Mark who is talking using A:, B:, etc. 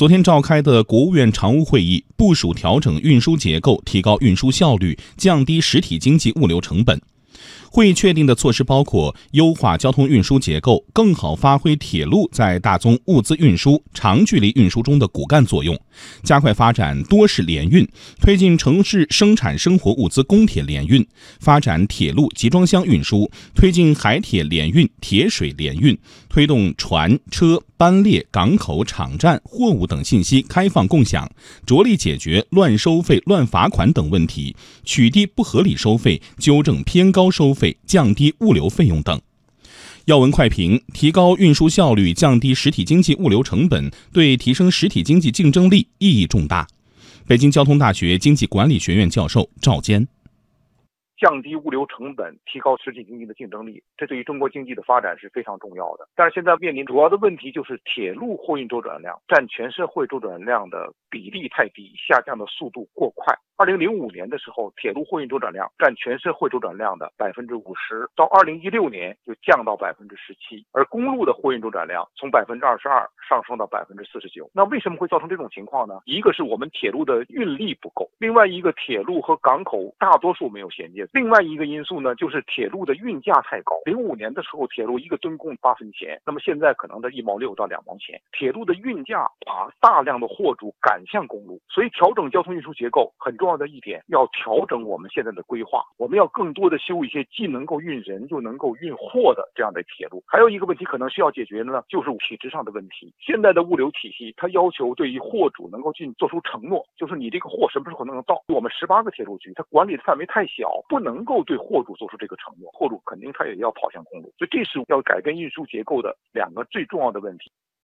A: 昨天召开的国务院常务会议部署调整运输结构，提高运输效率，降低实体经济物流成本。会议确定的措施包括优化交通运输结构，更好发挥铁路在大宗物资运输、长距离运输中的骨干作用；加快发展多式联运，推进城市生产生活物资公铁联运；发展铁路集装箱运输，推进海铁联运、铁水联运；推动船车班列、港口场站、货物等信息开放共享，着力解决乱收费、乱罚款等问题，取缔不合理收费，纠正偏高高收。费降低物流费用等。要闻快评：提高运输效率，降低实体经济物流成本，对提升实体经济竞争力意义重大。北京交通大学经济管理学院教授赵坚。
B: 降低物流成本，提高实体经济的竞争力，这对于中国经济的发展是非常重要的。但是现在面临主要的问题就是铁路货运周转量占全社会周转量的比例太低，下降的速度过快。二零零五年的时候，铁路货运周转量占全社会周转量的百分之五十，到二零一六年就降到百分之十七，而公路的货运周转量从百分之二十二上升到百分之四十九。那为什么会造成这种情况呢？一个是我们铁路的运力不够，另外一个铁路和港口大多数没有衔接。另外一个因素呢，就是铁路的运价太高。零五年的时候，铁路一个吨共八分钱，那么现在可能的一毛六到两毛钱。铁路的运价把大量的货主赶向公路，所以调整交通运输结构很重要要的一点，要调整我们现在的规划。我们要更多的修一些既能够运人又能够运货的这样的铁路。还有一个问题可能需要解决的呢，就是体制上的问题。现在的物流体系，它要求对于货主能够进做出承诺，就是你这个货什么时候能到？我们十八个铁路局，它管理的范围太小，不能够。对货主做出这个承诺，货主肯定他也要跑向公路，所以这是要改变运输结构的两个最重要的问题。